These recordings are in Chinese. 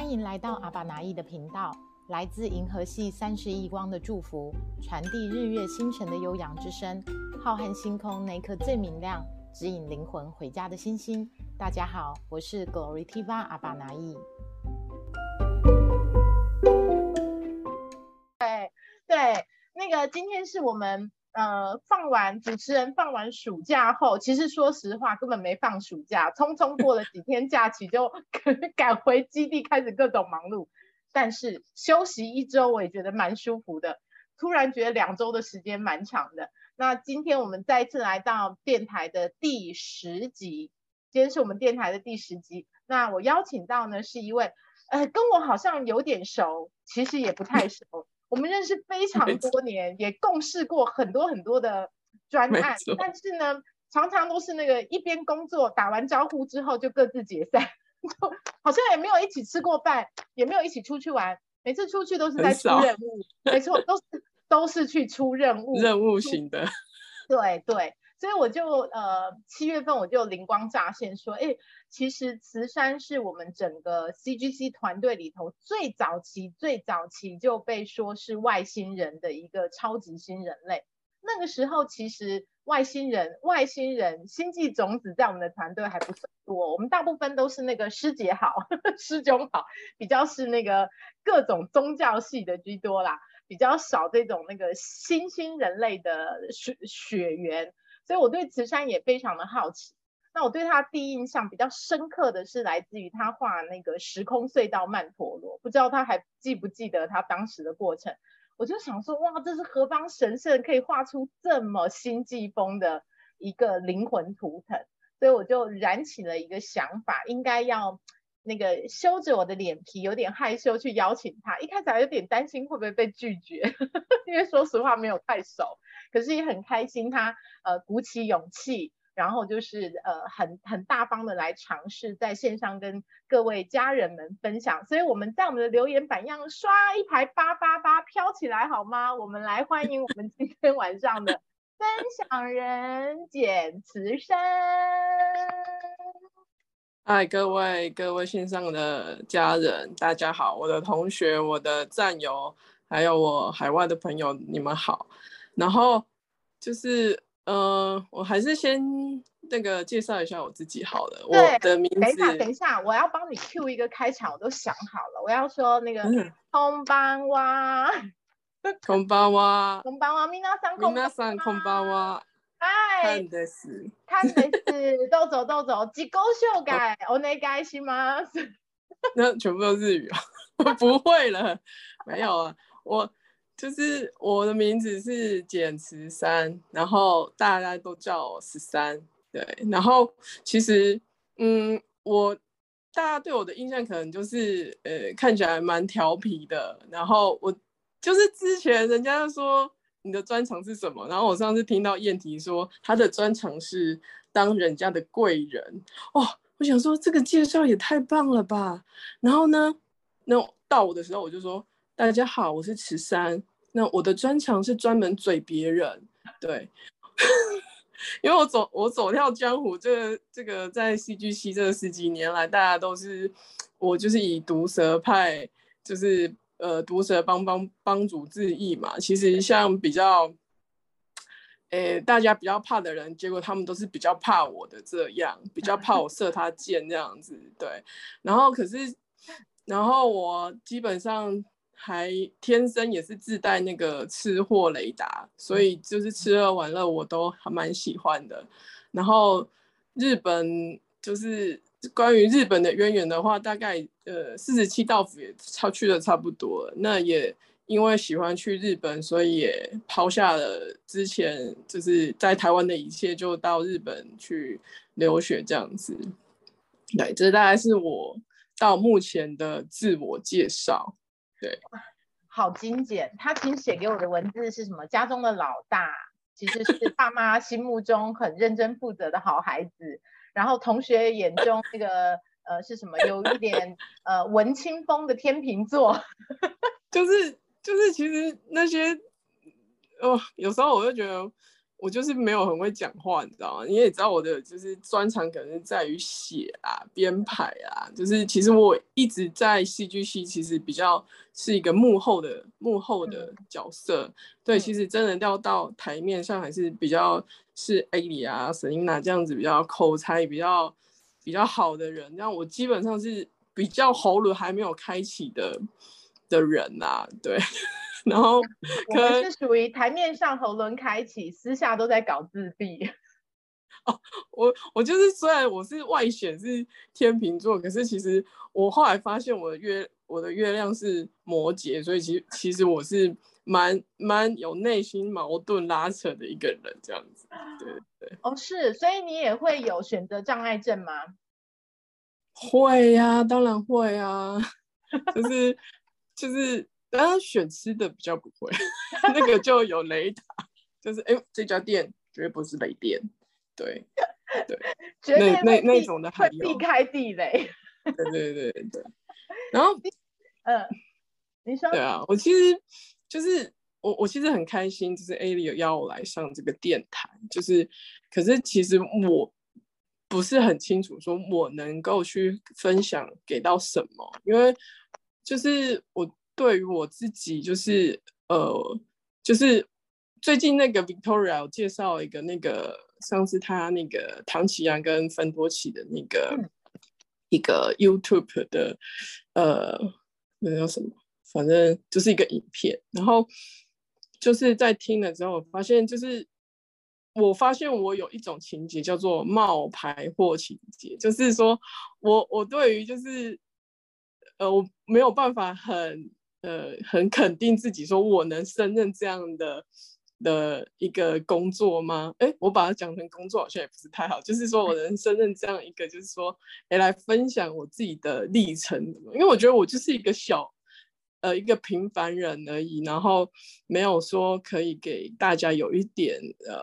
欢迎来到阿巴拿意的频道，来自银河系三十亿光的祝福，传递日月星辰的悠扬之声。浩瀚星空那颗最明亮，指引灵魂回家的星星。大家好，我是 Glory Tiva 阿巴拿意。对对，那个今天是我们。呃，放完主持人放完暑假后，其实说实话根本没放暑假，匆匆过了几天假期就 赶回基地开始各种忙碌。但是休息一周我也觉得蛮舒服的，突然觉得两周的时间蛮长的。那今天我们再次来到电台的第十集，今天是我们电台的第十集。那我邀请到呢是一位，呃，跟我好像有点熟，其实也不太熟。我们认识非常多年，也共事过很多很多的专案，但是呢，常常都是那个一边工作打完招呼之后就各自解散，就好像也没有一起吃过饭，也没有一起出去玩，每次出去都是在出任务，没错，都是都是去出任务，任务型的，对对。所以我就呃七月份我就灵光乍现说，哎，其实慈山是我们整个 CGC 团队里头最早期、最早期就被说是外星人的一个超级新人类。那个时候其实外星人、外星人、星际种子在我们的团队还不算多，我们大部分都是那个师姐好、师兄好，比较是那个各种宗教系的居多啦，比较少这种那个新兴人类的血血缘。所以我对慈山也非常的好奇。那我对他第一印象比较深刻的是来自于他画那个时空隧道曼陀罗，不知道他还记不记得他当时的过程？我就想说，哇，这是何方神圣，可以画出这么星际风的一个灵魂图腾？所以我就燃起了一个想法，应该要那个羞着我的脸皮，有点害羞去邀请他。一开始还有点担心会不会被拒绝，因为说实话没有太熟。可是也很开心，他呃鼓起勇气，然后就是呃很很大方的来尝试在线上跟各位家人们分享，所以我们在我们的留言板上刷一排八八八飘起来好吗？我们来欢迎我们今天晚上的分享人简慈山。嗨，各位各位线上的家人，大家好，我的同学、我的战友，还有我海外的朋友，你们好。然后就是，呃，我还是先那个介绍一下我自己好了。我的名字。等一下，等一下，我要帮你 Q 一个开场，我都想好了。我要说那个空班哇，空班哇，空班哇，米娜桑，米娜桑，空班哇。嗨，看的是，看的是，都走都走，几勾秀改，我那改是吗？那全部都是日语啊，我不会了，没有啊，我。就是我的名字是简十三，然后大家都叫我十三。对，然后其实，嗯，我大家对我的印象可能就是，呃，看起来蛮调皮的。然后我就是之前人家说你的专长是什么，然后我上次听到燕婷说她的专长是当人家的贵人，哦，我想说这个介绍也太棒了吧。然后呢，那到我的时候我就说大家好，我是池山。那我的专长是专门嘴别人，对，因为我走我走跳江湖，这个这个在戏剧系这十几年来，大家都是我就是以毒舌派，就是呃毒蛇帮帮帮主致意嘛。其实像比较，诶大家比较怕的人，结果他们都是比较怕我的这样，比较怕我射他箭这样子，对。然后可是，然后我基本上。还天生也是自带那个吃货雷达，所以就是吃喝玩乐我都还蛮喜欢的。然后日本就是关于日本的渊源的话，大概呃四十七道府也超去的差不多。那也因为喜欢去日本，所以也抛下了之前就是在台湾的一切，就到日本去留学这样子。对，这大概是我到目前的自我介绍。对，好精简。他其实写给我的文字是什么？家中的老大，其实是爸妈心目中很认真负责的好孩子。然后同学眼中那个呃是什么？有一点呃文青风的天秤座。就 是就是，其实那些哦，有时候我就觉得，我就是没有很会讲话，你知道吗？你也知道我的就是专长可能是在于写啊、编排啊，就是其实我一直在戏剧系，其实比较是一个幕后的幕后的角色。对，其实真的要到台面上，还是比较是 A 里啊、沈英娜这样子比较口才比较比较好的人。这样我基本上是比较喉咙还没有开启的的人呐，对。然后 我们是属于台面上喉轮开启，私下都在搞自闭。哦，我我就是虽然我是外显是天秤座，可是其实我后来发现我的月我的月亮是摩羯，所以其实其实我是蛮蛮有内心矛盾拉扯的一个人，这样子。对对。哦，是，所以你也会有选择障碍症吗？会呀，当然会啊，就 是就是。当然选吃的比较不会，那个就有雷达，就是哎，这家店绝对不是雷店，对 对，那那那种的还有避开地雷，对对对对。然后，嗯，你说对啊，我其实就是我我其实很开心，就是 A 里有邀我来上这个电台，就是可是其实我不是很清楚说我能够去分享给到什么，因为就是我。对于我自己，就是呃，就是最近那个 Victoria 有介绍一个那个上次他那个唐奇阳跟芬多奇的那个一个 YouTube 的呃，那叫什么？反正就是一个影片。然后就是在听了之后，发现就是我发现我有一种情节叫做冒牌货情节，就是说我我对于就是呃，我没有办法很。呃，很肯定自己，说我能胜任这样的的一个工作吗？哎，我把它讲成工作好像也不是太好，就是说我能胜任这样一个，就是说，哎，来分享我自己的历程。因为我觉得我就是一个小，呃，一个平凡人而已，然后没有说可以给大家有一点呃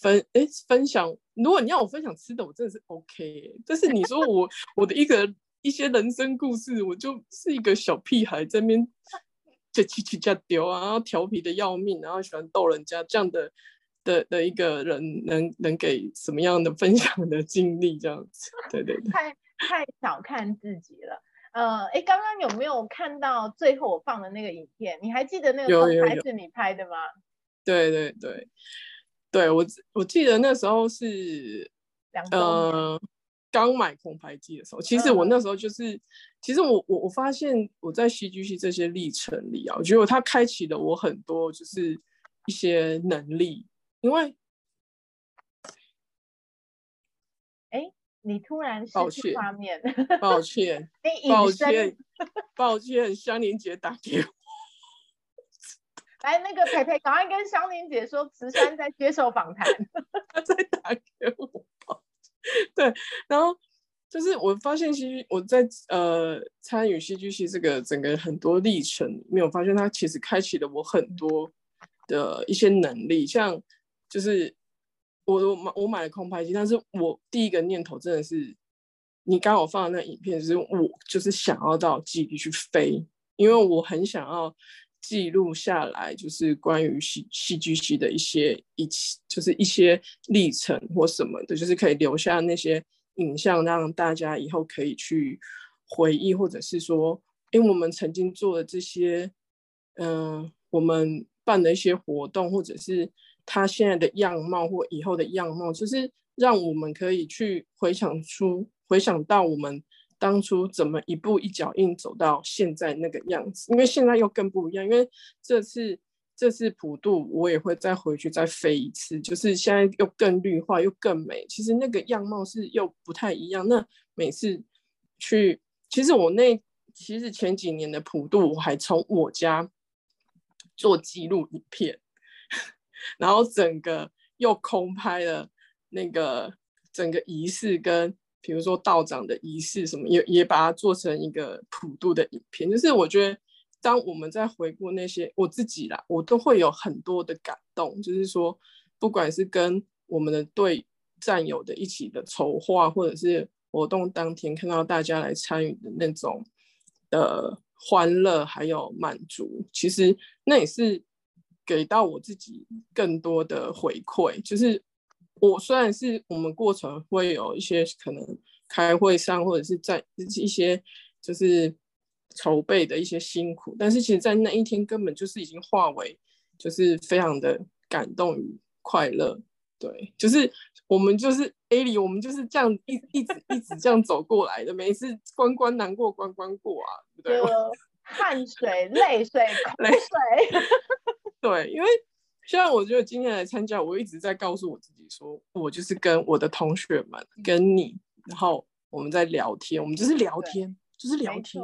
分，哎，分享。如果你要我分享吃的，我真的是 OK。但是你说我 我的一个。一些人生故事，我就是一个小屁孩，在边就叽叽叫丢啊，然后调皮的要命，然后喜欢逗人家，这样的的的一个人，能能给什么样的分享的经历？这样子，对对对，太太小看自己了。呃，哎，刚刚有没有看到最后我放的那个影片？你还记得那个空拍是你拍的吗？对对对，对我我记得那时候是两周。刚买空拍机的时候，其实我那时候就是，其实我我我发现我在戏剧系这些历程里啊，我觉得它开启了我很多就是一些能力，因为，哎，你突然抱歉画面，抱歉，抱歉，抱歉，香玲姐打给我，来，那个培培，赶快跟香玲姐说，慈山在接受访谈，他在打给我。对，然后就是我发现戏剧，我在呃参与戏剧系这个整个很多历程里面，我发现它其实开启了我很多的一些能力，像就是我我买我买了空拍机，但是我第一个念头真的是你刚好放的那影片，就是我就是想要到基地去飞，因为我很想要。记录下来，就是关于戏戏剧系的一些一起，就是一些历程或什么的，就是可以留下那些影像，让大家以后可以去回忆，或者是说，因为我们曾经做的这些，嗯，我们办的一些活动，或者是他现在的样貌或以后的样貌，就是让我们可以去回想出，回想到我们。当初怎么一步一脚印走到现在那个样子？因为现在又更不一样。因为这次这次普渡，我也会再回去再飞一次，就是现在又更绿化又更美。其实那个样貌是又不太一样。那每次去，其实我那其实前几年的普渡，我还从我家做记录影片，然后整个又空拍了那个整个仪式跟。比如说道长的仪式什么，也也把它做成一个普渡的影片。就是我觉得，当我们在回顾那些我自己啦，我都会有很多的感动。就是说，不管是跟我们的队战友的一起的筹划，或者是活动当天看到大家来参与的那种的欢乐还有满足，其实那也是给到我自己更多的回馈。就是我虽然是我们过程会有一些可能开会上或者是在一些就是筹备的一些辛苦，但是其实，在那一天根本就是已经化为就是非常的感动与快乐。对，就是我们就是 A 里，我们就是这样一一直一直这样走过来的。每一次关关难过关关过啊，对不对？汗水、泪水、口 水。对，因为现在我觉得今天来参加，我一直在告诉我自己说，我就是跟我的同学们，跟你，然后我们在聊天，我们就是聊天，就是聊天。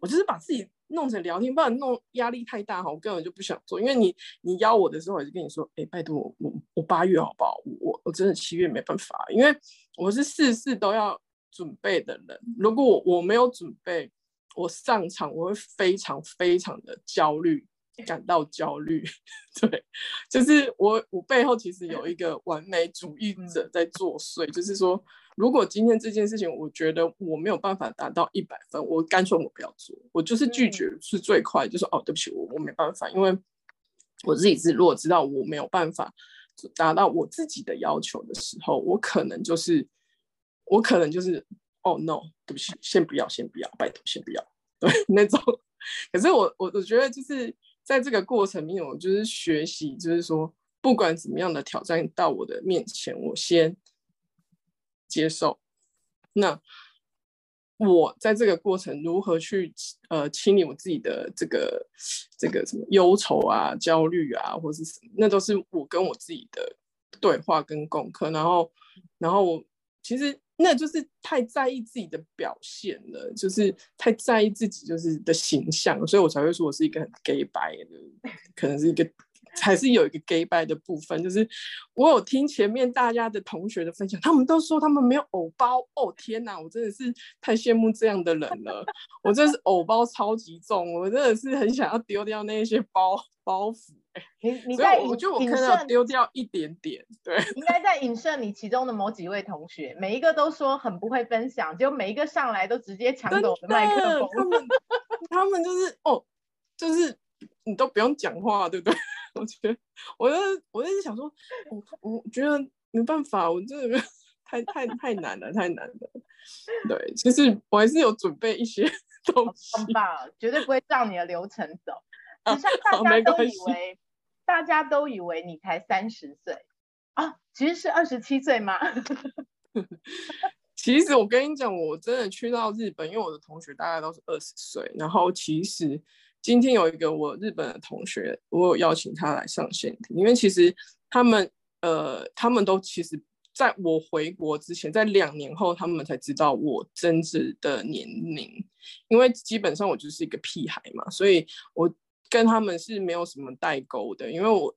我就是把自己。弄成聊天，不然弄压力太大哈，我根本就不想做。因为你你邀我的时候，我就跟你说，哎，拜托我我我八月好不好？我我真的七月没办法，因为我是事事都要准备的人。如果我我没有准备，我上场我会非常非常的焦虑，感到焦虑。对，就是我我背后其实有一个完美主义者在作祟，就是说。如果今天这件事情，我觉得我没有办法达到一百分，我干脆我不要做，我就是拒绝是最快，就是哦，对不起，我我没办法，因为我自己是如果知道我没有办法达到我自己的要求的时候，我可能就是我可能就是哦，no，对不起，先不要，先不要，拜托，先不要，对那种。可是我我我觉得就是在这个过程里面，我就是学习，就是说不管怎么样的挑战到我的面前，我先。接受，那我在这个过程如何去呃清理我自己的这个这个什么忧愁啊、焦虑啊，或是什么，那都是我跟我自己的对话跟功课。然后，然后我其实那就是太在意自己的表现了，就是太在意自己就是的形象，所以我才会说我是一个很 gay 白的，可能是一个。还是有一个 gay by 的部分，就是我有听前面大家的同学的分享，他们都说他们没有偶包。哦天哪，我真的是太羡慕这样的人了。我真是偶包超级重，我真的是很想要丢掉那些包包袱。你你在我觉得我可能丢掉一点点，对。应该在影射你其中的某几位同学，每一个都说很不会分享，就每一个上来都直接抢走我的麦克风。他们 他们就是哦，就是你都不用讲话，对不对？我觉得，我就我就是想说，我我觉得没办法，我真的太太太难了，太难了。对，其实我还是有准备一些东西，很棒，绝对不会照你的流程走。就像大家都以为，大家都以为你才三十岁啊，其实是二十七岁吗？其实我跟你讲，我真的去到日本，因为我的同学大概都是二十岁，然后其实。今天有一个我日本的同学，我有邀请他来上线，因为其实他们呃，他们都其实在我回国之前，在两年后，他们才知道我真实的年龄，因为基本上我就是一个屁孩嘛，所以我跟他们是没有什么代沟的，因为我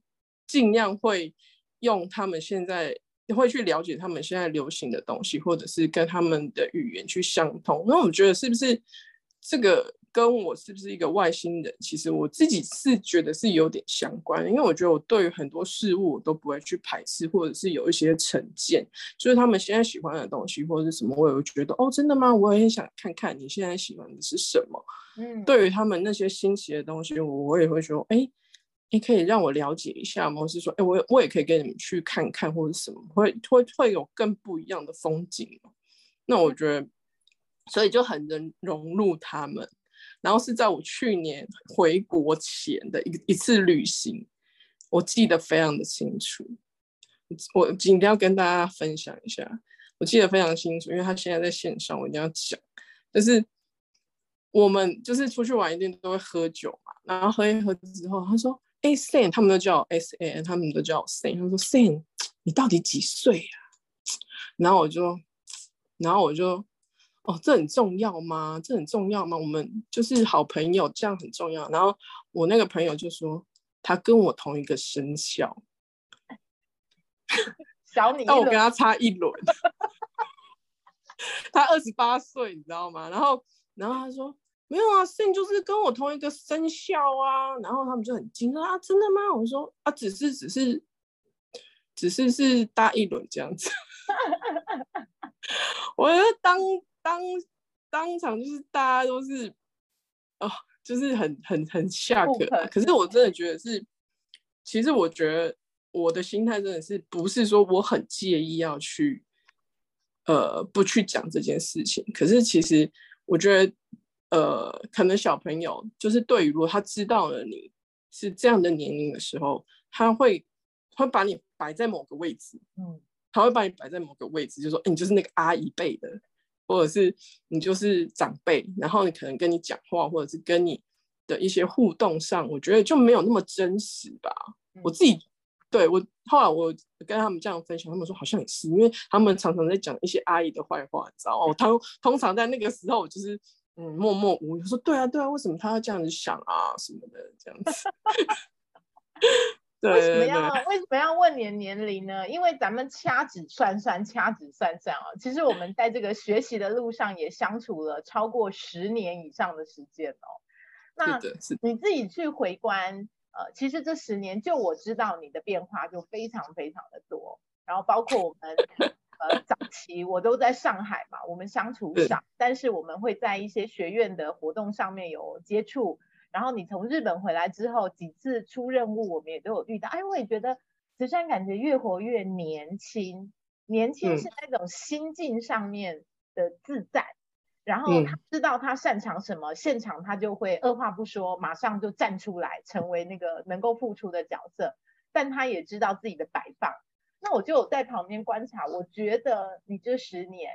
尽量会用他们现在会去了解他们现在流行的东西，或者是跟他们的语言去相通。那我觉得是不是这个？跟我是不是一个外星人？其实我自己是觉得是有点相关，因为我觉得我对于很多事物我都不会去排斥，或者是有一些成见，就是他们现在喜欢的东西或者是什么，我也会觉得哦，真的吗？我也想看看你现在喜欢的是什么。嗯，对于他们那些新奇的东西，我我也会说，哎，你可以让我了解一下吗？是说，哎，我我也可以跟你们去看看，或者什么，会会会有更不一样的风景。那我觉得，所以就很能融入他们。然后是在我去年回国前的一一次旅行，我记得非常的清楚。我今天要跟大家分享一下，我记得非常清楚，因为他现在在线上，我一定要讲。就是我们就是出去玩，一定都会喝酒嘛。然后喝一喝之后，他说：“哎，Sam，他们都叫我 San，他们都叫我 Sam。他说：“Sam，你到底几岁呀？” 然后我就，然后我就。哦，这很重要吗？这很重要吗？我们就是好朋友，这样很重要。然后我那个朋友就说，他跟我同一个生肖，小你，但我跟他差一轮。他二十八岁，你知道吗？然后，然后他说没有啊，Sam 就是跟我同一个生肖啊。然后他们就很惊讶啊，真的吗？我说啊，只是，只是，只是是大一轮这样子。我就当。当当场就是大家都是哦，就是很很很下课。可是我真的觉得是其实我觉得我的心态真的是不是说我很介意要去，呃，不去讲这件事情。可是其实我觉得，呃，可能小朋友就是对于如果他知道了你是这样的年龄的时候，他会会把你摆在某个位置，嗯，他会把你摆在某个位置，就说，哎，你就是那个阿姨辈的。或者是你就是长辈，然后你可能跟你讲话，或者是跟你的一些互动上，我觉得就没有那么真实吧。我自己对我后来我跟他们这样分享，他们说好像也是，因为他们常常在讲一些阿姨的坏话，你知道哦。他通常在那个时候就是嗯默默无语，说对啊对啊，为什么他要这样子想啊什么的这样子。为什么要为什么要问你的年龄呢？因为咱们掐指算算，掐指算算啊，其实我们在这个学习的路上也相处了超过十年以上的时间哦。那你自己去回观，呃，其实这十年就我知道你的变化就非常非常的多。然后包括我们呃早期我都在上海嘛，我们相处少，但是我们会在一些学院的活动上面有接触。然后你从日本回来之后，几次出任务，我们也都有遇到。哎，我也觉得慈善感觉越活越年轻，年轻是那种心境上面的自在。然后他知道他擅长什么，现场他就会二话不说，马上就站出来，成为那个能够付出的角色。但他也知道自己的摆放。那我就在旁边观察，我觉得你这十年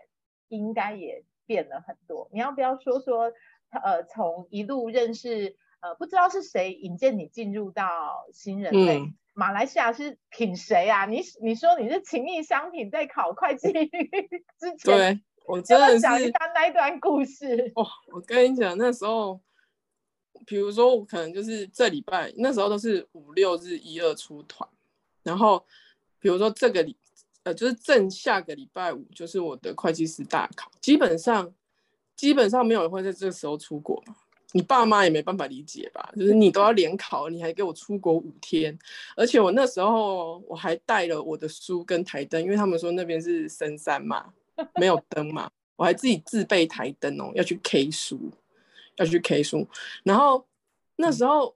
应该也变了很多。你要不要说说？呃，从一路认识。呃，不知道是谁引荐你进入到新人类？马来西亚是品谁啊？你你说你是情谊商品在考会计之前，对我真的是讲一下那一段故事。哦，我跟你讲，那时候，比如说我可能就是这礼拜那时候都是五六日一二出团，然后比如说这个礼呃就是正下个礼拜五就是我的会计师大考，基本上基本上没有人会在这个时候出国嘛。你爸妈也没办法理解吧？就是你都要联考，你还给我出国五天，而且我那时候我还带了我的书跟台灯，因为他们说那边是深山嘛，没有灯嘛，我还自己自备台灯哦，要去 K 书，要去 K 书。然后那时候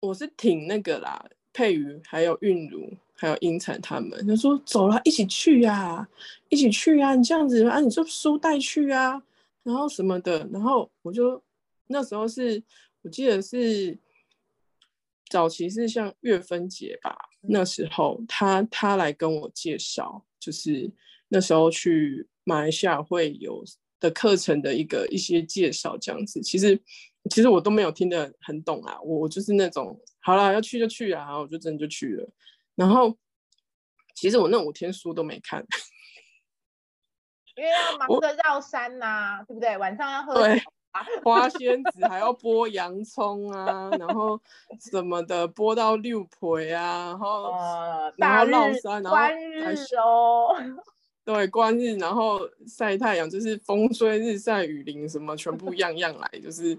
我是挺那个啦，佩瑜还有韵如还有英晨他们就说走了，一起去呀，一起去呀，你这样子啊，你就书带去啊，然后什么的，然后我就。那时候是我记得是早期是像月芬姐吧，那时候她她来跟我介绍，就是那时候去马来西亚会有的课程的一个一些介绍这样子。其实其实我都没有听得很懂啊，我我就是那种好了要去就去啊，然后我就真的就去了。然后其实我那五天书都没看，因为要忙着绕山呐，对不对？晚上要喝酒。花仙子还要剥洋葱啊，然后什么的剥到六婆啊，然后然后绕山，然后关日哦，对，关日，然后晒太阳，就是风吹日晒雨淋，什么全部样样来，就是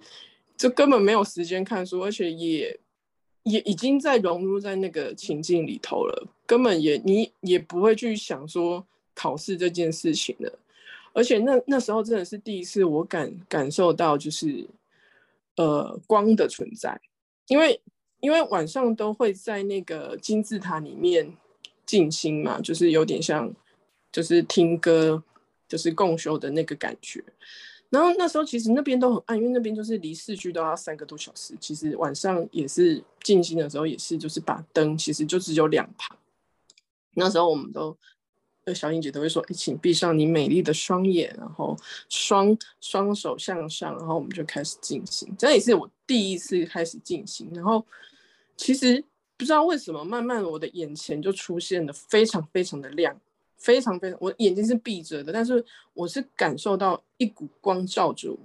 就根本没有时间看书，而且也也已经在融入在那个情境里头了，根本也你也不会去想说考试这件事情了。而且那那时候真的是第一次，我感感受到就是，呃，光的存在，因为因为晚上都会在那个金字塔里面静心嘛，就是有点像，就是听歌，就是共修的那个感觉。然后那时候其实那边都很暗，因为那边就是离市区都要三个多小时。其实晚上也是静心的时候，也是就是把灯其实就只有两旁。那时候我们都。那小英姐都会说：“哎，请闭上你美丽的双眼，然后双双手向上，然后我们就开始进行。这也是我第一次开始进行。然后其实不知道为什么，慢慢我的眼前就出现了非常非常的亮，非常非常，我眼睛是闭着的，但是我是感受到一股光照着我。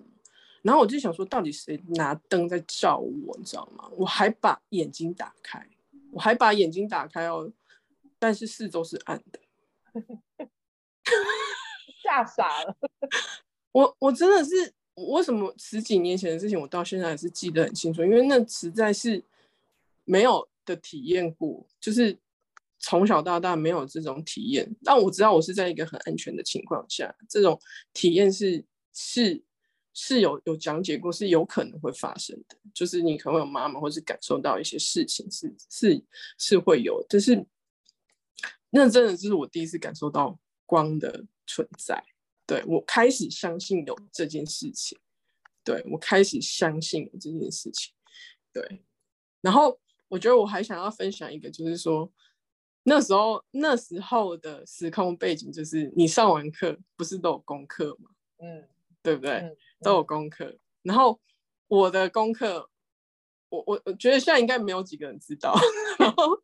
然后我就想说，到底谁拿灯在照我？你知道吗？我还把眼睛打开，我还把眼睛打开哦，但是四周是暗的。” 吓傻了！我我真的是为什么十几年前的事情，我到现在还是记得很清楚，因为那实在是没有的体验过，就是从小到大没有这种体验。但我知道我是在一个很安全的情况下，这种体验是是是有有讲解过，是有可能会发生的，就是你可能会有妈妈，或是感受到一些事情，是是是会有，就是那真的是我第一次感受到光的存在，对我开始相信有这件事情，对我开始相信有这件事情，对，然后我觉得我还想要分享一个，就是说那时候那时候的时空背景，就是你上完课不是都有功课吗？嗯。对不对？都有功课。然后我的功课，我我我觉得现在应该没有几个人知道。然后，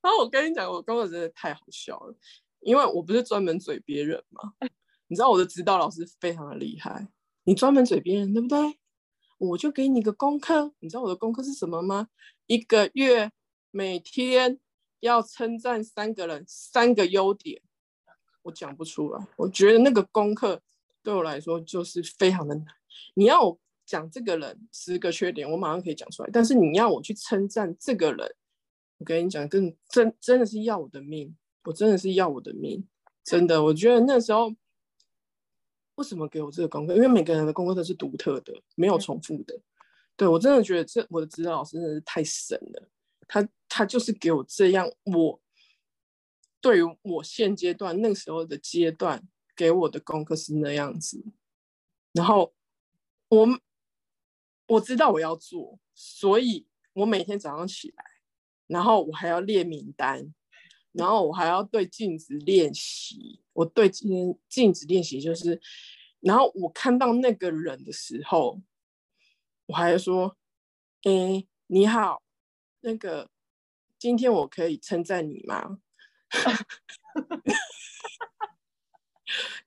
然后我跟你讲，我功课真的太好笑了，因为我不是专门嘴别人嘛。你知道我的指导老师非常的厉害，你专门嘴别人，对不对？我就给你个功课，你知道我的功课是什么吗？一个月每天要称赞三个人，三个优点。我讲不出来，我觉得那个功课对我来说就是非常的难。你要我讲这个人十个缺点，我马上可以讲出来。但是你要我去称赞这个人，我跟你讲，更真真的是要我的命，我真的是要我的命，真的。我觉得那时候为什么给我这个功课？因为每个人的功课都是独特的，没有重复的。对我真的觉得这我的指导老师真的是太神了，他他就是给我这样我。对于我现阶段那个时候的阶段给我的功课是那样子，然后我我知道我要做，所以我每天早上起来，然后我还要列名单，然后我还要对镜子练习。我对镜镜子练习就是，然后我看到那个人的时候，我还说：“哎，你好，那个今天我可以称赞你吗？”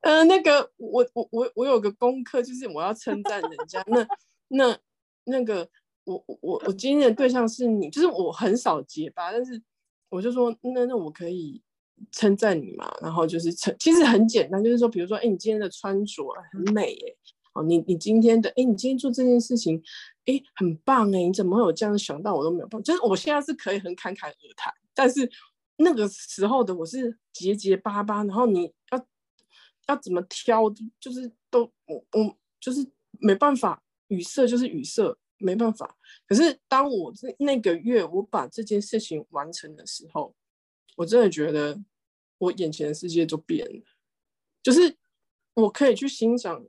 嗯，那个我我我我有个功课，就是我要称赞人家。那那那个我我我今天的对象是你，就是我很少结巴，但是我就说那那我可以称赞你嘛。然后就是称，其实很简单，就是说，比如说，哎，你今天的穿着很美，哎，哦，你你今天的，哎，你今天做这件事情，哎，很棒，哎，你怎么会有这样想到？我都没有办法，就是我现在是可以很侃侃而谈，但是。那个时候的我是结结巴巴，然后你要要怎么挑，就是都我我就是没办法，语塞就是语塞，没办法。可是当我这那个月我把这件事情完成的时候，我真的觉得我眼前的世界就变了，就是我可以去欣赏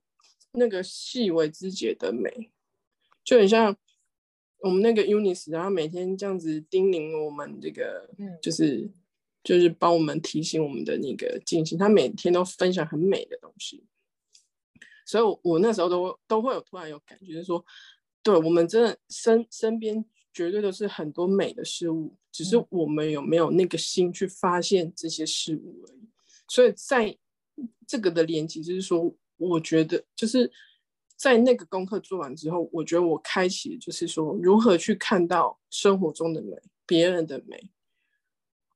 那个细微之节的美，就很像。我们那个 UNIS，然后每天这样子叮咛我们这个，嗯，就是就是帮我们提醒我们的那个进行，他每天都分享很美的东西，所以，我我那时候都都会有突然有感觉，就是说，对我们真的身身边绝对都是很多美的事物，只是我们有没有那个心去发现这些事物而已。所以在这个的连接，就是说，我觉得就是。在那个功课做完之后，我觉得我开启就是说如何去看到生活中的美、别人的美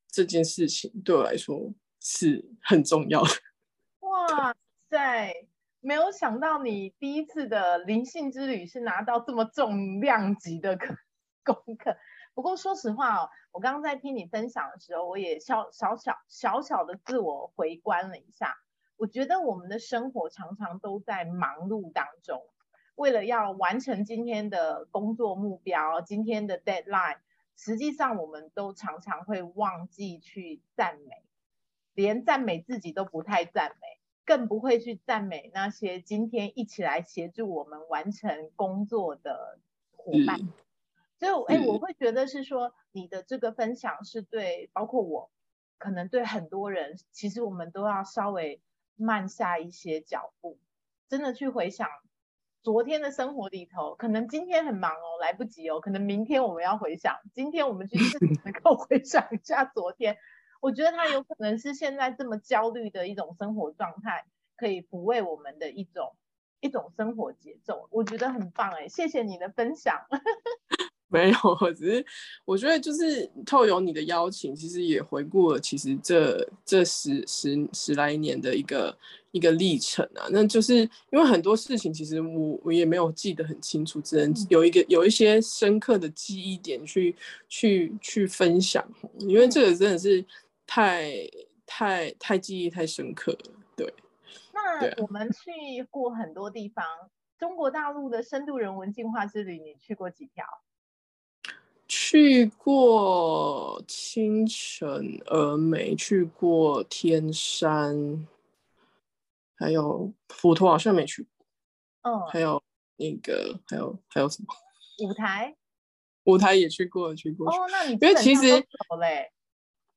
这件事情，对我来说是很重要的。哇塞，没有想到你第一次的灵性之旅是拿到这么重量级的功课。不过说实话哦，我刚刚在听你分享的时候，我也小小小小小的自我回观了一下。我觉得我们的生活常常都在忙碌当中，为了要完成今天的工作目标、今天的 deadline，实际上我们都常常会忘记去赞美，连赞美自己都不太赞美，更不会去赞美那些今天一起来协助我们完成工作的伙伴。所以，哎，我会觉得是说你的这个分享是对，包括我，可能对很多人，其实我们都要稍微。慢下一些脚步，真的去回想昨天的生活里头，可能今天很忙哦，来不及哦，可能明天我们要回想，今天我们去 试能够回想一下昨天。我觉得他有可能是现在这么焦虑的一种生活状态，可以抚慰我们的一种一种生活节奏。我觉得很棒哎，谢谢你的分享。没有，我只是我觉得就是透由你的邀请，其实也回顾了其实这这十十十来年的一个一个历程啊。那就是因为很多事情，其实我我也没有记得很清楚，只能有一个有一些深刻的记忆点去去去分享。因为这个真的是太太太记忆太深刻了。对。那那我们去过很多地方，中国大陆的深度人文进化之旅，你去过几条？去过青城、峨眉，去过天山，还有普陀好像没去过。嗯，还有那个，还有还有什么？舞台，舞台也去过，去过。哦，那你因为其实走嘞。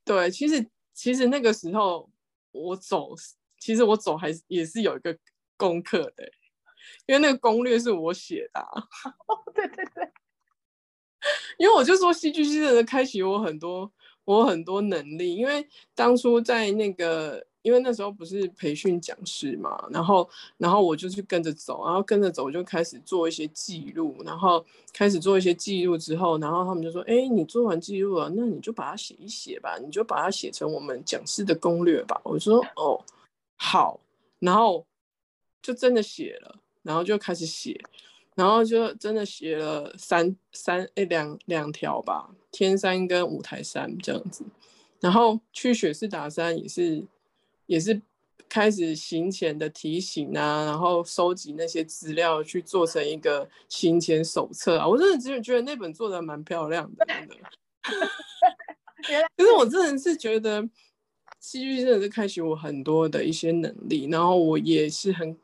对，其实其实那个时候我走，其实我走还是也是有一个功课的，因为那个攻略是我写的。哦，对对对。因为我就说戏剧系的开启我很多，我很多能力。因为当初在那个，因为那时候不是培训讲师嘛，然后，然后我就去跟着走，然后跟着走，我就开始做一些记录，然后开始做一些记录之后，然后他们就说：“哎，你做完记录了，那你就把它写一写吧，你就把它写成我们讲师的攻略吧。”我说：“哦，好。”然后就真的写了，然后就开始写。然后就真的写了三三诶两两条吧，天山跟五台山这样子。然后去雪士达山也是也是开始行前的提醒啊，然后收集那些资料去做成一个行前手册啊。我真的只觉得那本做的蛮漂亮的，真的。可是我真的是觉得戏剧真的是开启我很多的一些能力，然后我也是很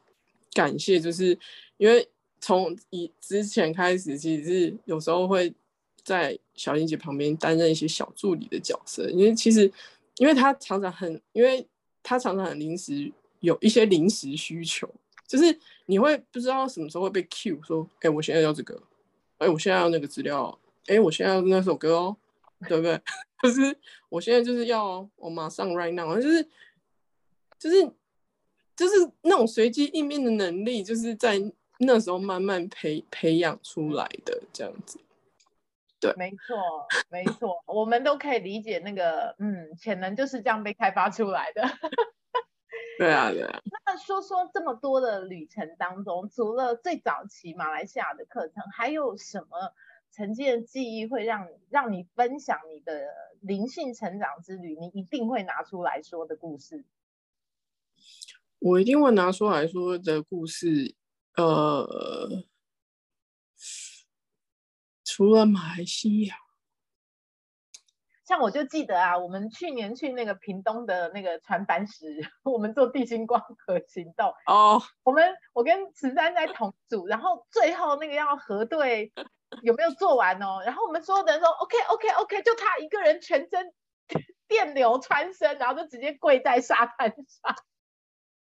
感谢，就是因为。从以之前开始，其实是有时候会在小英姐旁边担任一些小助理的角色，因为其实，因为她常常很，因为他常常很临时有一些临时需求，就是你会不知道什么时候会被 Q 说，哎，我现在要这个，哎，我现在要那个资料，哎，我现在要那首歌哦，对不对？就是我现在就是要，我马上 right now，就是就是就是那种随机应变的能力，就是在。那时候慢慢培培养出来的这样子，对，没错，没错，我们都可以理解那个，嗯，潜能就是这样被开发出来的。对啊，对啊。那说说这么多的旅程当中，除了最早期马来西亚的课程，还有什么曾经的记忆会让让你分享你的灵性成长之旅？你一定会拿出来说的故事？我一定会拿出来说的故事。呃，除了马来西亚，像我就记得啊，我们去年去那个屏东的那个船板时，我们做地心光核行动哦。我们我跟慈山在同组，然后最后那个要核对有没有做完哦。然后我们所有的人说 OK OK OK，就他一个人全身电流穿身，然后就直接跪在沙滩上。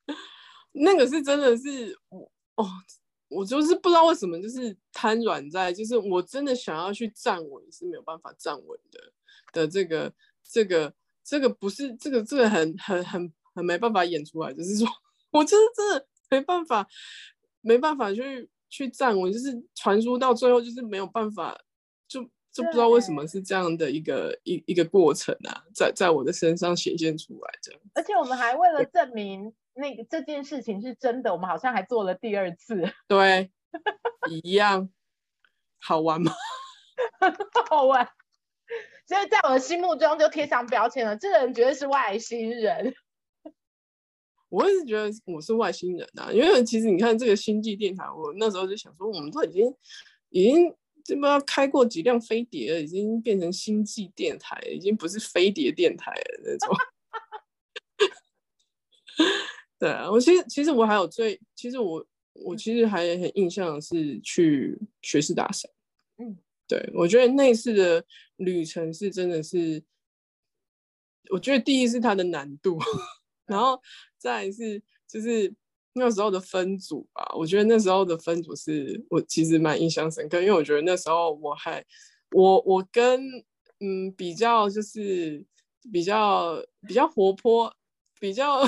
那个是真的是我。哦，我就是不知道为什么，就是瘫软在，就是我真的想要去站稳是没有办法站稳的的这个这个这个不是这个这个很很很很没办法演出来，就是说我就是真的没办法没办法去去站稳，就是传输到最后就是没有办法，就就不知道为什么是这样的一个一一个过程啊，在在我的身上显现出来这样，而且我们还为了证明。那个这件事情是真的，我们好像还做了第二次。对，一样，好玩吗？好玩。所以在我的心目中就贴上标签了，这个人绝对是外星人。我也是觉得我是外星人啊，因为其实你看这个星际电台，我那时候就想说，我们都已经已经这不要开过几辆飞碟了，已经变成星际电台，已经不是飞碟电台了那种。对啊，我其实其实我还有最，其实我我其实还很印象是去学士大赛，嗯，对我觉得那次的旅程是真的是，我觉得第一是它的难度，然后再是就是那时候的分组吧，我觉得那时候的分组是我其实蛮印象深刻，因为我觉得那时候我还我我跟嗯比较就是比较比较活泼比较。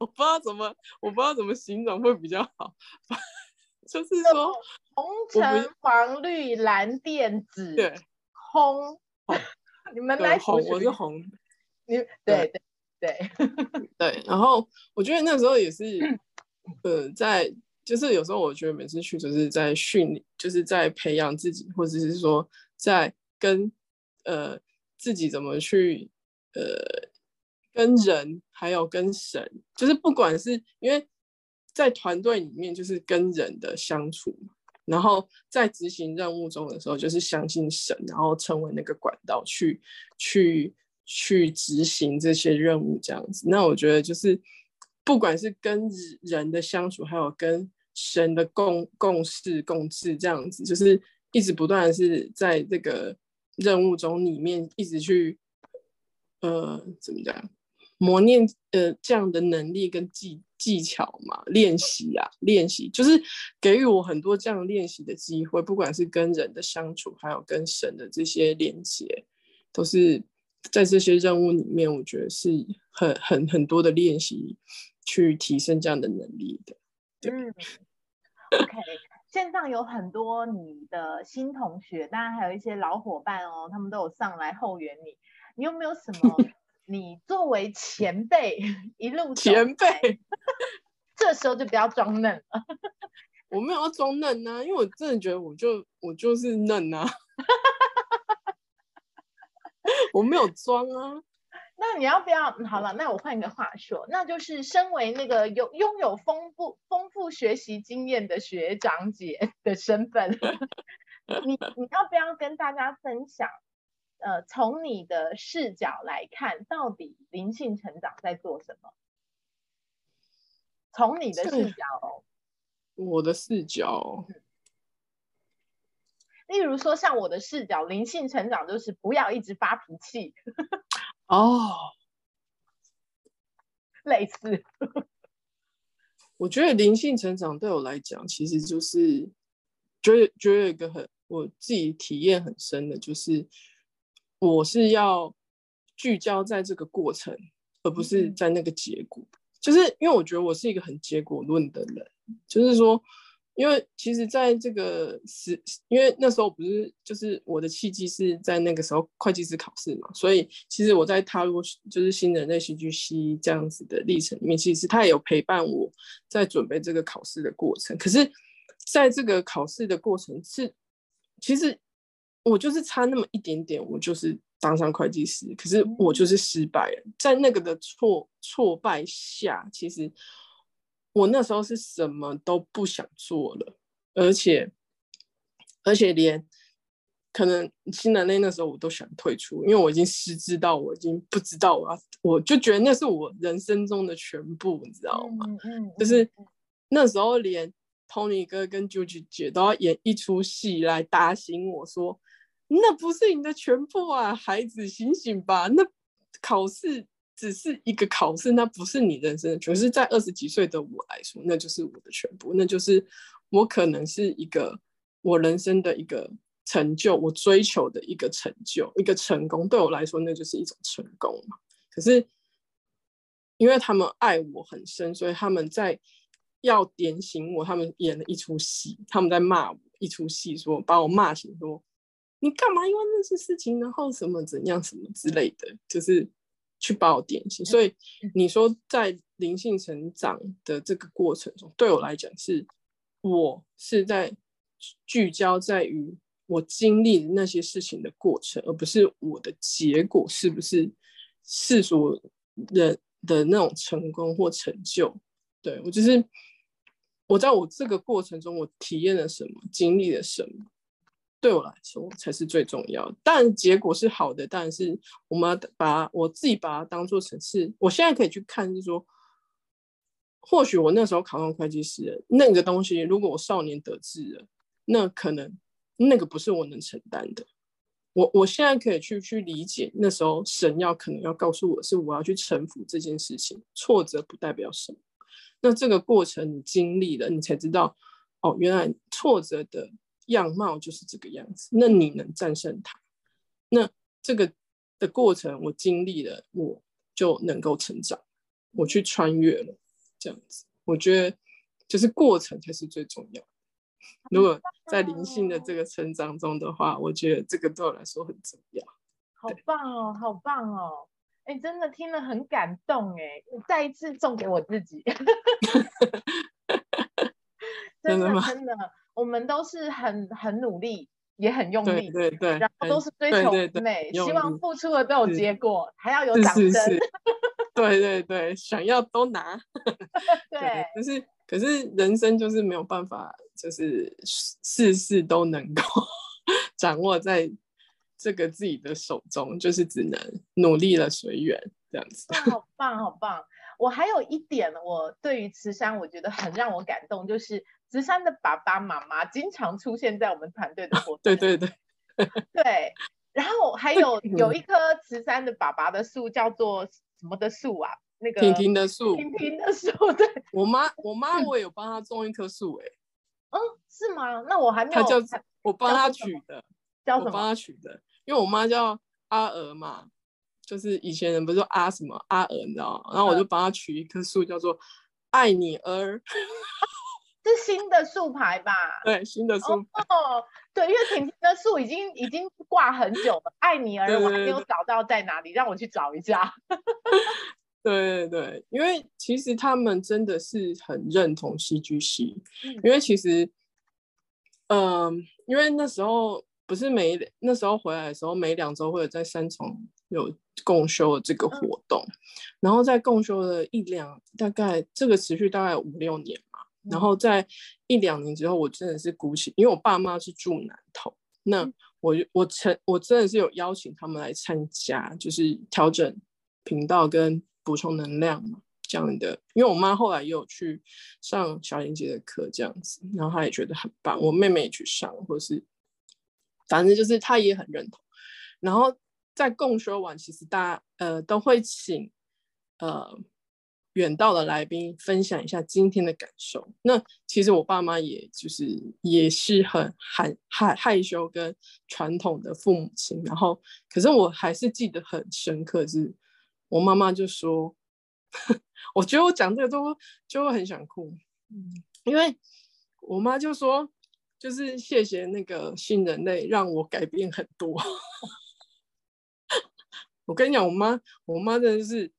我不知道怎么，我不知道怎么形容会比较好。就是说，红橙黄绿蓝靛紫，对，红，你们来红，我是红。你对对对 对。然后我觉得那时候也是，呃，在就是有时候我觉得每次去就是在训练，就是在培养自己，或者是说在跟呃自己怎么去呃。跟人还有跟神，就是不管是因为在团队里面，就是跟人的相处，然后在执行任务中的时候，就是相信神，然后成为那个管道去去去执行这些任务，这样子。那我觉得就是不管是跟人的相处，还有跟神的共共事共治，这样子，就是一直不断的是在这个任务中里面一直去呃怎么讲？磨练呃这样的能力跟技技巧嘛，练习啊，练习就是给予我很多这样练习的机会，不管是跟人的相处，还有跟神的这些连接，都是在这些任务里面，我觉得是很很很多的练习去提升这样的能力的。嗯，OK，线上有很多你的新同学，当然还有一些老伙伴哦，他们都有上来后援你，你有没有什么？你作为前辈一路前辈，这时候就不要装嫩了。我没有要装嫩啊，因为我真的觉得我就我就是嫩啊，我没有装啊。那你要不要？好了，那我换一个话说，那就是身为那个有拥有丰富丰富学习经验的学长姐的身份，你你要不要跟大家分享？呃，从你的视角来看，到底灵性成长在做什么？从你的视角，我的视角，例如说，像我的视角，灵性成长就是不要一直发脾气。哦，类似。我觉得灵性成长对我来讲，其实就是觉得觉得一个很我自己体验很深的，就是。我是要聚焦在这个过程，而不是在那个结果。就是因为我觉得我是一个很结果论的人，就是说，因为其实在这个时，因为那时候不是就是我的契机是在那个时候会计师考试嘛，所以其实我在踏入就是新人类戏剧系这样子的历程里面，其实他也有陪伴我在准备这个考试的过程。可是，在这个考试的过程是，其实。我就是差那么一点点，我就是当上会计师，可是我就是失败了。在那个的挫挫败下，其实我那时候是什么都不想做了，而且而且连可能新人类那时候我都想退出，因为我已经失智到我已经不知道我要，我就觉得那是我人生中的全部，你知道吗？嗯，就是那时候连 Tony 哥跟 j u j 姐都要演一出戏来打醒我说。那不是你的全部啊，孩子，醒醒吧！那考试只是一个考试，那不是你人生的全。是在二十几岁的我来说，那就是我的全部，那就是我可能是一个我人生的一个成就，我追求的一个成就，一个成功。对我来说，那就是一种成功嘛。可是因为他们爱我很深，所以他们在要点醒我，他们演了一出戏，他们在骂我一出戏，说把我骂醒，说。你干嘛因为那些事情，然后什么怎样什么之类的，就是去把我点醒。所以你说在灵性成长的这个过程中，对我来讲是，我是在聚焦在于我经历那些事情的过程，而不是我的结果是不是世俗人的那种成功或成就。对我就是我在我这个过程中，我体验了什么，经历了什么。对我来说才是最重要，但结果是好的。但是我们把我自己把它当做成是，我现在可以去看，是说，或许我那时候考上会计师，那个东西如果我少年得志了，那可能那个不是我能承担的。我我现在可以去去理解，那时候神要可能要告诉我是我要去臣服这件事情，挫折不代表什么。那这个过程你经历了，你才知道，哦，原来挫折的。样貌就是这个样子，那你能战胜它？那这个的过程我经历了，我就能够成长，我去穿越了，这样子，我觉得就是过程才是最重要的。如果在灵性的这个成长中的话，我觉得这个对我来说很重要。好棒哦，好棒哦！哎，真的听了很感动哎，再一次送给我自己。真的吗？真的。我们都是很很努力，也很用力，对对，然后都是追求美，希望付出的都有结果，还要有掌声。对对对，想要都拿。对，可是可是人生就是没有办法，就是事事都能够 掌握在这个自己的手中，就是只能努力了随缘这样子。好棒，好棒！我还有一点，我对于慈山，我觉得很让我感动，就是慈山的爸爸妈妈经常出现在我们团队的活动。对对对，对。然后还有有一棵慈山的爸爸的树，叫做什么的树啊？那个婷婷的树。婷婷的树，对。我妈，我妈，我有帮她种一棵树，哎。嗯，是吗？那我还没有。她叫我帮她取的，叫什么？我帮她取的，因为我妈叫阿娥嘛。就是以前人不是说阿什么阿娥，你知道吗？然后我就帮他取一棵树，叫做爱你儿，是新的树牌吧？对，新的树。哦，对，因为婷婷的树已经已经挂很久了，爱你而我还没有找到在哪里，让我去找一下。对对对，因为其实他们真的是很认同 CGC，因为其实，嗯，因为那时候不是每那时候回来的时候，每两周会有在三重有。共修的这个活动，然后在共修了一两，大概这个持续大概五六年嘛。然后在一两年之后，我真的是鼓起，因为我爸妈是住南投，那我我曾我真的是有邀请他们来参加，就是调整频道跟补充能量嘛这样的。因为我妈后来也有去上小玲姐的课这样子，然后她也觉得很棒。我妹妹也去上，或是反正就是她也很认同，然后。在共修完，其实大家呃都会请呃远道的来宾分享一下今天的感受。那其实我爸妈也就是也是很害害害羞跟传统的父母亲，然后可是我还是记得很深刻，是我妈妈就说，我觉得我讲这个都就会很想哭，嗯，因为我妈就说，就是谢谢那个新人类让我改变很多。我跟你讲，我妈，我妈真的是，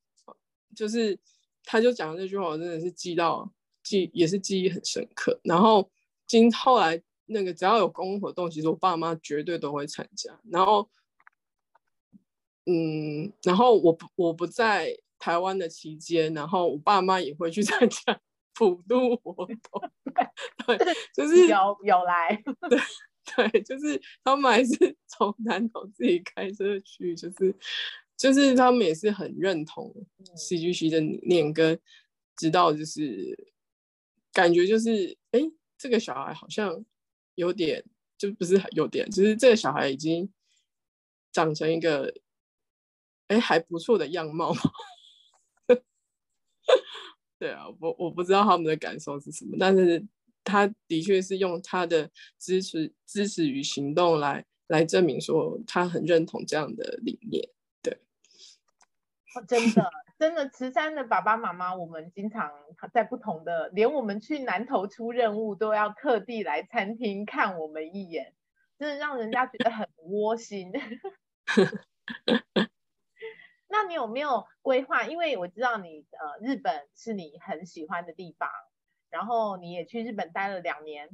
就是，她就讲这句话，我真的是记到记，也是记忆很深刻。然后今后来那个只要有公共活动，其实我爸妈绝对都会参加。然后，嗯，然后我不我不在台湾的期间，然后我爸妈也会去 参加普渡活动。对 就是有有来，对对，就是他们还是从南头自己开车去，就是。就是他们也是很认同 CGC 的理念，跟直到就是感觉就是哎，这个小孩好像有点，就不是有点，就是这个小孩已经长成一个哎还不错的样貌。对啊，我我不知道他们的感受是什么，但是他的确是用他的支持支持与行动来来证明说他很认同这样的理念。真的，真的，慈山的爸爸妈妈，我们经常在不同的，连我们去南投出任务，都要特地来餐厅看我们一眼，真的让人家觉得很窝心。那你有没有规划？因为我知道你呃，日本是你很喜欢的地方，然后你也去日本待了两年，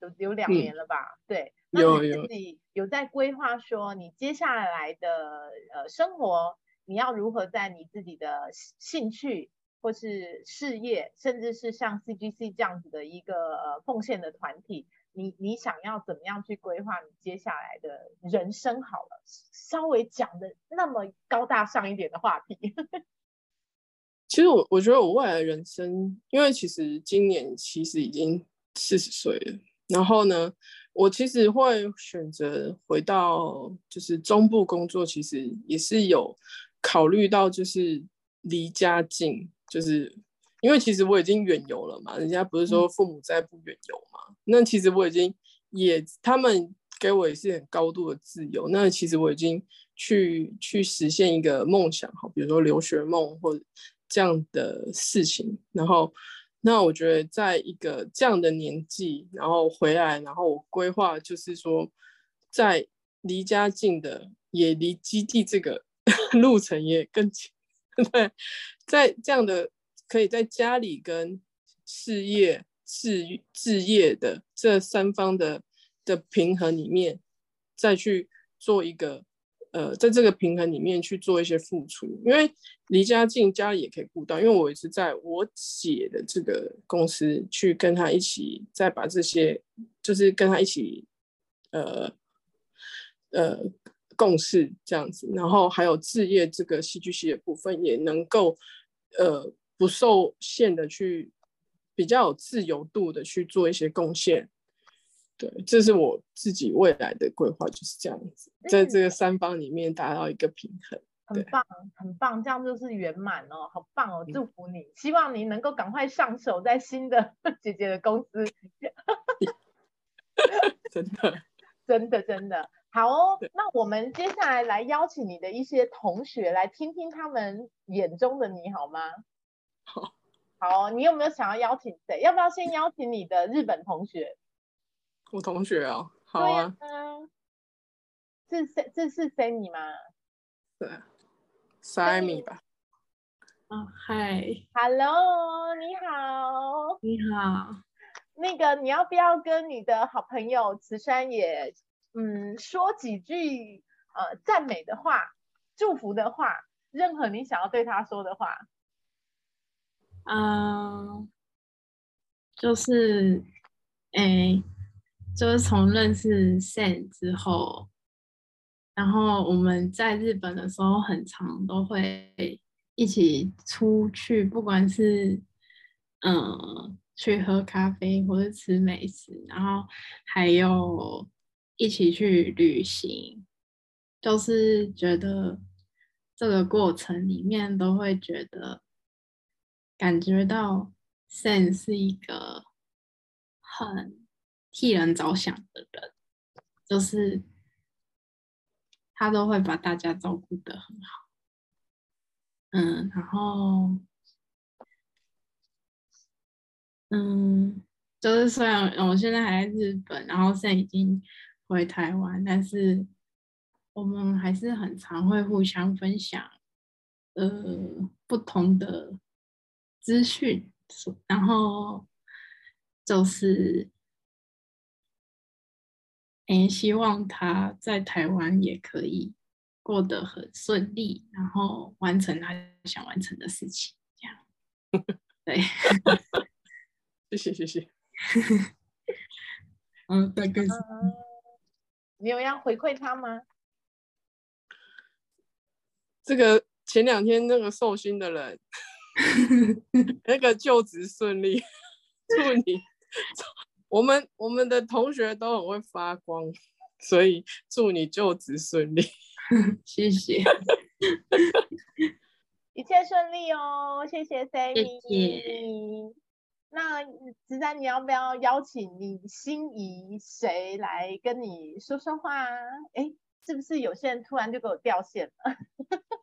有有两年了吧？对，有有。自己有在规划说你接下来的呃生活。你要如何在你自己的兴趣或是事业，甚至是像 CGC 这样子的一个呃奉献的团体，你你想要怎么样去规划你接下来的人生？好了，稍微讲的那么高大上一点的话题。其实我我觉得我未来的人生，因为其实今年其实已经四十岁了，然后呢，我其实会选择回到就是中部工作，其实也是有。考虑到就是离家近，就是因为其实我已经远游了嘛，人家不是说父母在不远游嘛，那其实我已经也他们给我也是很高度的自由，那其实我已经去去实现一个梦想哈，比如说留学梦或者这样的事情，然后那我觉得在一个这样的年纪，然后回来，然后我规划就是说在离家近的也离基地这个。路程也更近，对，在这样的可以在家里跟事业、事置业的这三方的的平衡里面，再去做一个呃，在这个平衡里面去做一些付出，因为离家近，家里也可以顾到。因为我也是在我姐的这个公司去跟她一起，再把这些，就是跟她一起，呃呃共事这样子。然后还有置业这个戏剧系的部分，也能够呃不受限的去比较有自由度的去做一些贡献。对，这是我自己未来的规划，就是这样子，在这个三方里面达到一个平衡，很棒，很棒，这样就是圆满哦，好棒哦，祝福你，希望你能够赶快上手在新的 姐姐的公司，真的，真的，真的好哦。那我们接下来来邀请你的一些同学来听听他们眼中的你好吗？好，好，你有没有想要邀请谁？要不要先邀请你的日本同学？我同学啊，好啊，是谁？这是 Sammy 吗？对，Sammy 吧。啊，嗨，Hello，你好，你好。那个，你要不要跟你的好朋友慈山也，嗯，说几句呃赞美的话、祝福的话，任何你想要对他说的话？嗯，就是，哎。就是从认识 Sam 之后，然后我们在日本的时候，很常都会一起出去，不管是嗯去喝咖啡或者吃美食，然后还有一起去旅行，就是觉得这个过程里面都会觉得感觉到 Sam 是一个很。替人着想的人，就是他都会把大家照顾的很好。嗯，然后，嗯，就是虽然我现在还在日本，然后现在已经回台湾，但是我们还是很常会互相分享，呃，不同的资讯，然后就是。也希望他在台湾也可以过得很顺利，然后完成他想完成的事情。这样，对，谢谢谢谢。嗯，大概是。你有要回馈他吗？这个前两天那个寿星的人，那个就职顺利，祝你。我们我们的同学都很会发光，所以祝你就职顺利，谢谢，一切顺利哦，谢谢 Sammy。子丹，你要不要邀请你心仪谁来跟你说说话啊？哎，是不是有些人突然就给我掉线了？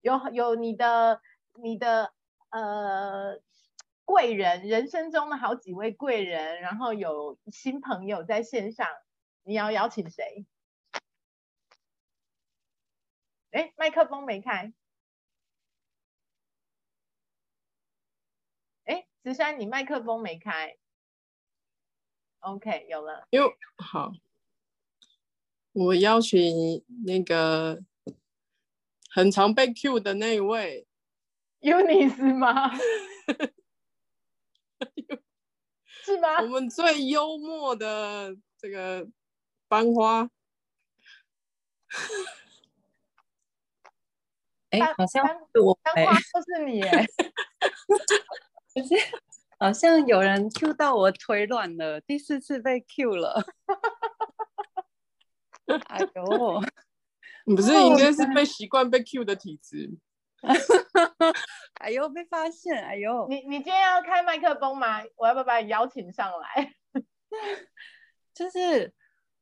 有有你的你的呃。贵人，人生中的好几位贵人，然后有新朋友在线上，你要邀请谁？哎，麦克风没开。哎，慈山，你麦克风没开。OK，有了。哟，好，我邀请那个很常被 Q 的那一位，Unis 吗？是吗？我们最幽默的这个班花，哎，好像是我，班花就是你哎，可是好像有人 Q 到我腿软了，第四次被 Q 了，哎呦，你不是应该是被习惯被 Q 的体质？哎呦，被发现！哎呦，你你今天要开麦克风吗？我要不要把你邀请上来？就是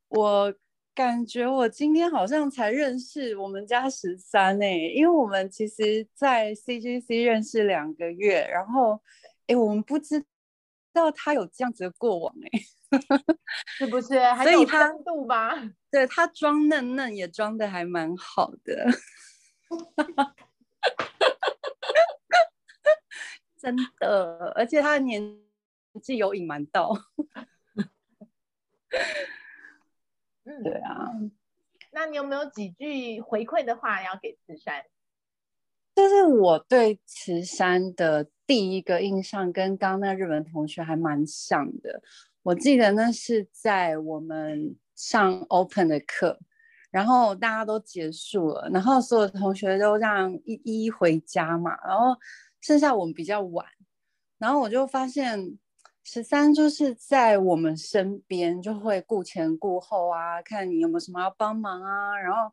我感觉我今天好像才认识我们家十三哎，因为我们其实，在 CGC 认识两个月，然后哎，我们不知道他有这样子的过往哎，是不是？所以他度吧？对他装嫩嫩也装的还蛮好的。真的，而且他的年纪有隐瞒到。嗯，对啊，那你有没有几句回馈的话要给慈山？这是我对慈山的第一个印象，跟刚刚那日本同学还蛮像的。我记得那是在我们上 Open 的课，然后大家都结束了，然后所有同学都让一一回家嘛，然后剩下我们比较晚，然后我就发现十三就是在我们身边，就会顾前顾后啊，看你有没有什么要帮忙啊，然后。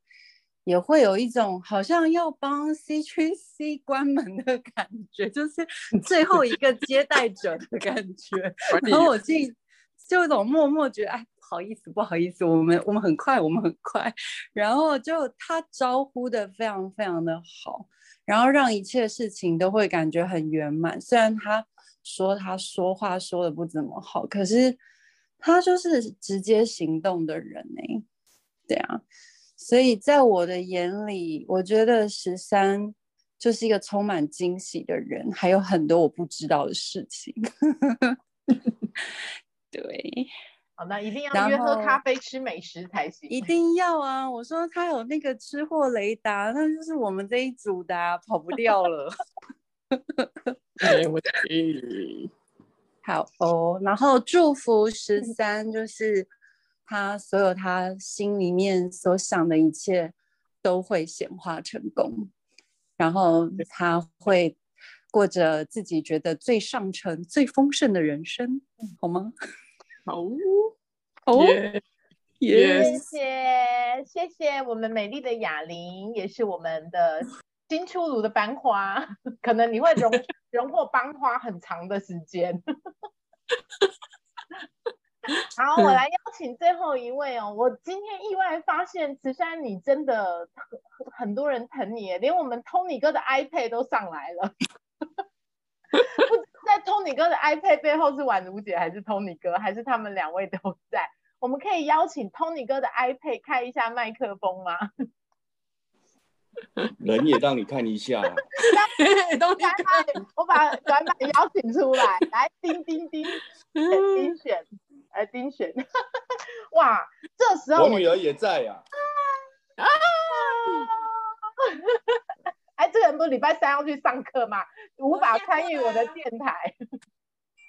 也会有一种好像要帮 C 区 C 关门的感觉，就是最后一个接待 者的感觉。然后我进就有种默默觉得，哎，不好意思，不好意思，我们我们很快，我们很快。然后就他招呼的非常非常的好，然后让一切事情都会感觉很圆满。虽然他说他说话说的不怎么好，可是他就是直接行动的人呢。对啊。所以在我的眼里，我觉得十三就是一个充满惊喜的人，还有很多我不知道的事情。对，好，那一定要约喝咖啡、吃美食才行。一定要啊！我说他有那个吃货雷达，那就是我们这一组的，啊跑不掉了。没问题。好哦，然后祝福十三，就是。他所有他心里面所想的一切都会显化成功，然后他会过着自己觉得最上乘、最丰盛的人生，好吗？好，哦，谢谢谢谢我们美丽的哑铃，也是我们的新出炉的班花，可能你会荣 荣获班花很长的时间。好，我来邀请最后一位哦。我今天意外发现，慈山你真的很很多人疼你，连我们 Tony 哥的 iPad 都上来了。在 Tony 哥的 iPad 背后是宛如姐还是 Tony 哥，还是他们两位都在？我们可以邀请 Tony 哥的 iPad 开一下麦克风吗？人也让你看一下。我把短板邀请出来，来，叮叮叮，丁选。来丁选，哇！这时候我女儿也在呀。啊！哎，这个人不是礼拜三要去上课吗？无法参与我的电台。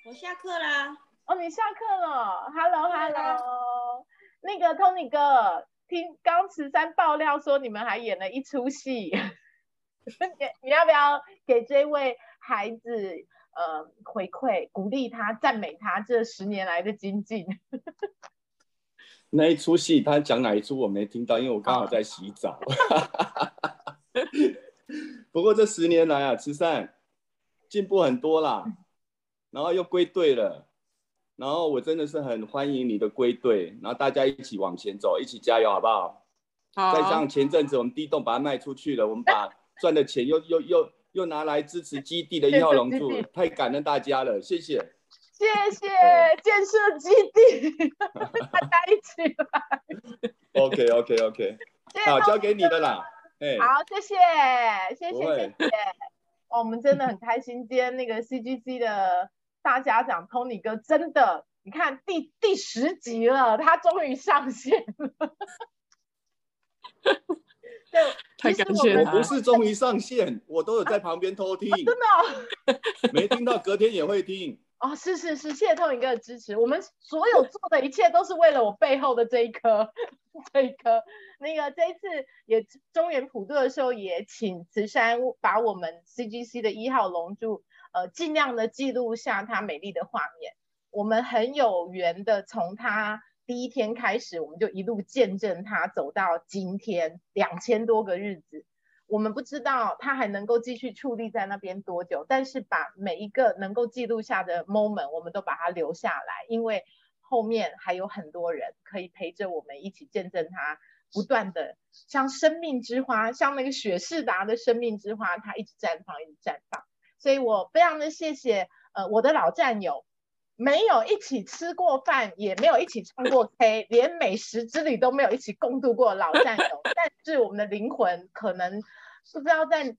我下课啦。哦，你下课了。Hello，Hello。那个 Tony 哥，听刚慈山爆料说你们还演了一出戏，你你要不要给这位孩子？呃，回馈、鼓励他、赞美他这十年来的精进。那一出戏，他讲哪一出我没听到，因为我刚好在洗澡。不过这十年来啊，慈善进步很多啦，然后又归队了，然后我真的是很欢迎你的归队，然后大家一起往前走，一起加油，好不好？好。再像前阵子我们地洞把它卖出去了，我们把 赚的钱又又又。又拿来支持基地的一号龙柱，太感恩大家了，谢谢，谢谢建设基地，大家一起来。OK OK OK，好，交给你的啦。哎，好，谢谢，谢谢，谢谢。我们真的很开心，今天那个 CGC 的大家讲 Tony 哥，真的，你看第第十集了，他终于上线了。太感谢我不是终于上线，我都有在旁边偷听，真的，没听到，隔天也会听。哦，是是是，谢谢 Tony 哥的支持。我们所有做的一切都是为了我背后的这一颗，这一颗。那个这一次也中原普渡的时候，也请慈山把我们 CGC 的一号龙柱，呃，尽量的记录下它美丽的画面。我们很有缘的从它。第一天开始，我们就一路见证它走到今天两千多个日子。我们不知道它还能够继续矗立在那边多久，但是把每一个能够记录下的 moment，我们都把它留下来，因为后面还有很多人可以陪着我们一起见证他不断的像生命之花，像那个雪士达的生命之花，它一直绽放，一直绽放。所以我非常的谢谢呃我的老战友。没有一起吃过饭，也没有一起唱过 K，连美食之旅都没有一起共度过老战友。但是我们的灵魂可能不知道在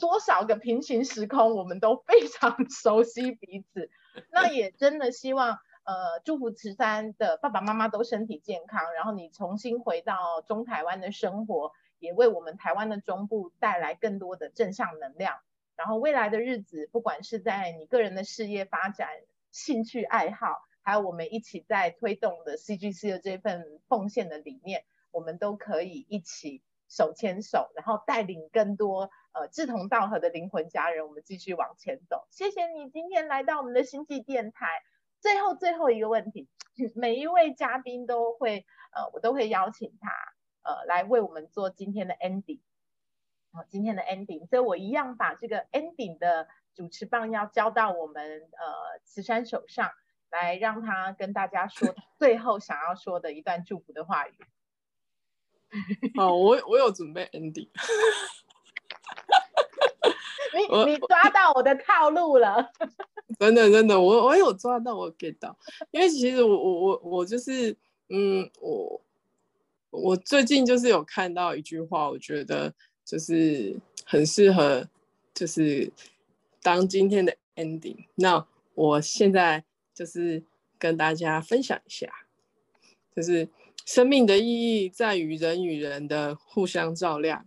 多少个平行时空，我们都非常熟悉彼此。那也真的希望，呃，祝福慈山的爸爸妈妈都身体健康，然后你重新回到中台湾的生活，也为我们台湾的中部带来更多的正向能量。然后未来的日子，不管是在你个人的事业发展、兴趣爱好，还有我们一起在推动的 CGC 的这份奉献的理念，我们都可以一起手牵手，然后带领更多呃志同道合的灵魂家人，我们继续往前走。谢谢你今天来到我们的星际电台。最后最后一个问题，每一位嘉宾都会，呃，我都会邀请他，呃，来为我们做今天的 ending，好，今天的 ending，所以我一样把这个 ending 的主持棒要交到我们呃慈山手上，来让他跟大家说最后想要说的一段祝福的话语。哦，我我有准备 ending，你 你抓到我的套路了。真的真的，我我有抓到，我 get 到，因为其实我我我我就是，嗯，我我最近就是有看到一句话，我觉得就是很适合，就是当今天的 ending。那我现在就是跟大家分享一下，就是生命的意义在于人与人的互相照亮。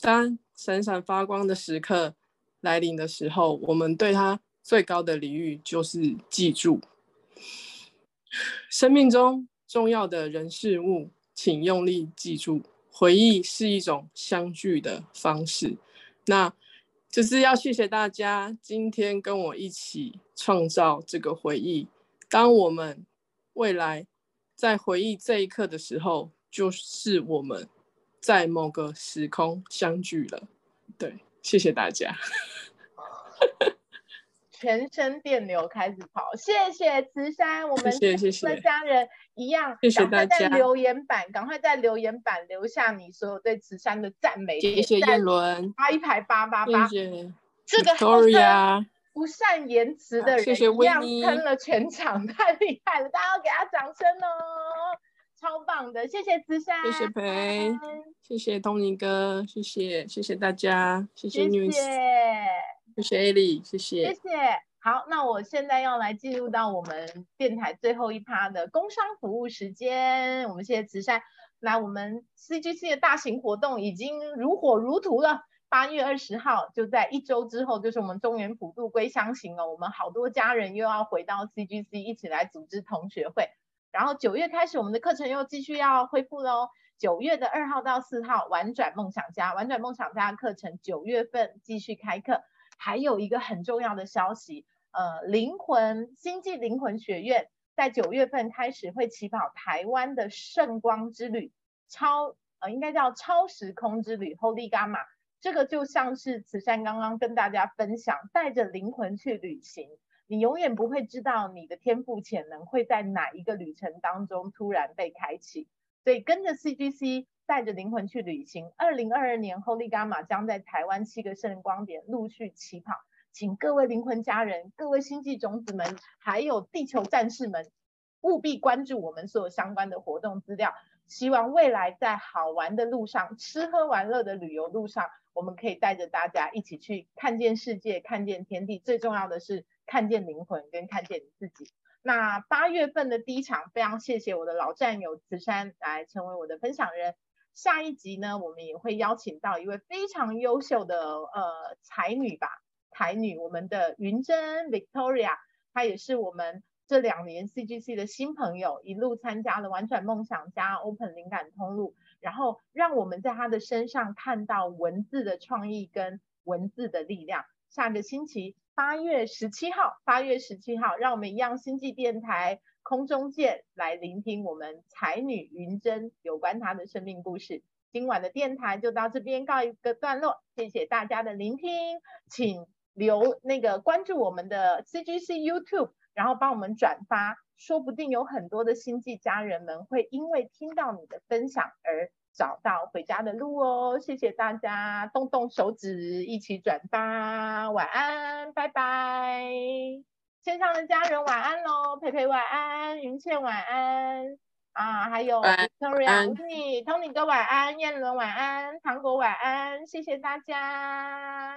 当闪闪发光的时刻来临的时候，我们对它。最高的礼遇就是记住，生命中重要的人事物，请用力记住。回忆是一种相聚的方式，那就是要谢谢大家今天跟我一起创造这个回忆。当我们未来在回忆这一刻的时候，就是我们在某个时空相聚了。对，谢谢大家。全身电流开始跑，谢谢慈山，我们的家人一样，谢谢大家。留言板，赶快在留言板留下你所有对慈山的赞美。谢谢叶伦，发一排八八八。谢谢。这个好生不善言辞的人一样撑了全场，太厉害了，大家要给他掌声哦，超棒的，谢谢慈山，谢谢培，谢谢东尼哥，谢谢谢谢大家，谢谢谢谢。谢谢艾莉，谢谢，谢谢。好，那我现在要来进入到我们电台最后一趴的工商服务时间。我们谢谢慈善，来，我们 CGC 的大型活动已经如火如荼了。八月二十号，就在一周之后，就是我们中原普渡归乡行了。我们好多家人又要回到 CGC 一起来组织同学会。然后九月开始，我们的课程又继续要恢复喽。九月的二号到四号，玩转梦想家，玩转梦想家课程九月份继续开课。还有一个很重要的消息，呃，灵魂星际灵魂学院在九月份开始会起跑台湾的圣光之旅，超呃应该叫超时空之旅，Holy Gamma，这个就像是慈善刚刚跟大家分享，带着灵魂去旅行，你永远不会知道你的天赋潜能会在哪一个旅程当中突然被开启，所以跟着 CGC。带着灵魂去旅行。二零二二年，Holy Gamma 将在台湾七个圣光点陆续起跑，请各位灵魂家人、各位星际种子们，还有地球战士们，务必关注我们所有相关的活动资料。希望未来在好玩的路上、吃喝玩乐的旅游路上，我们可以带着大家一起去看见世界、看见天地。最重要的是看见灵魂跟看见你自己。那八月份的第一场，非常谢谢我的老战友慈山来成为我的分享人。下一集呢，我们也会邀请到一位非常优秀的呃才女吧，才女，我们的云珍 Victoria，她也是我们这两年 CGC 的新朋友，一路参加了玩转梦想家 Open 灵感通路，然后让我们在她的身上看到文字的创意跟文字的力量。下个星期八月十七号，八月十七号，让我们一样星际电台。空中见，来聆听我们才女云珍有关她的生命故事。今晚的电台就到这边告一个段落，谢谢大家的聆听，请留那个关注我们的 CGC YouTube，然后帮我们转发，说不定有很多的星际家人们会因为听到你的分享而找到回家的路哦。谢谢大家，动动手指一起转发，晚安，拜拜。线上的家人晚安喽，培培晚安，云倩晚安啊，还有 Victoria，Tony Tony 哥晚安，燕伦晚安，糖果晚安，谢谢大家。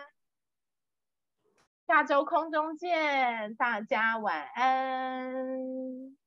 下周空中见，大家晚安。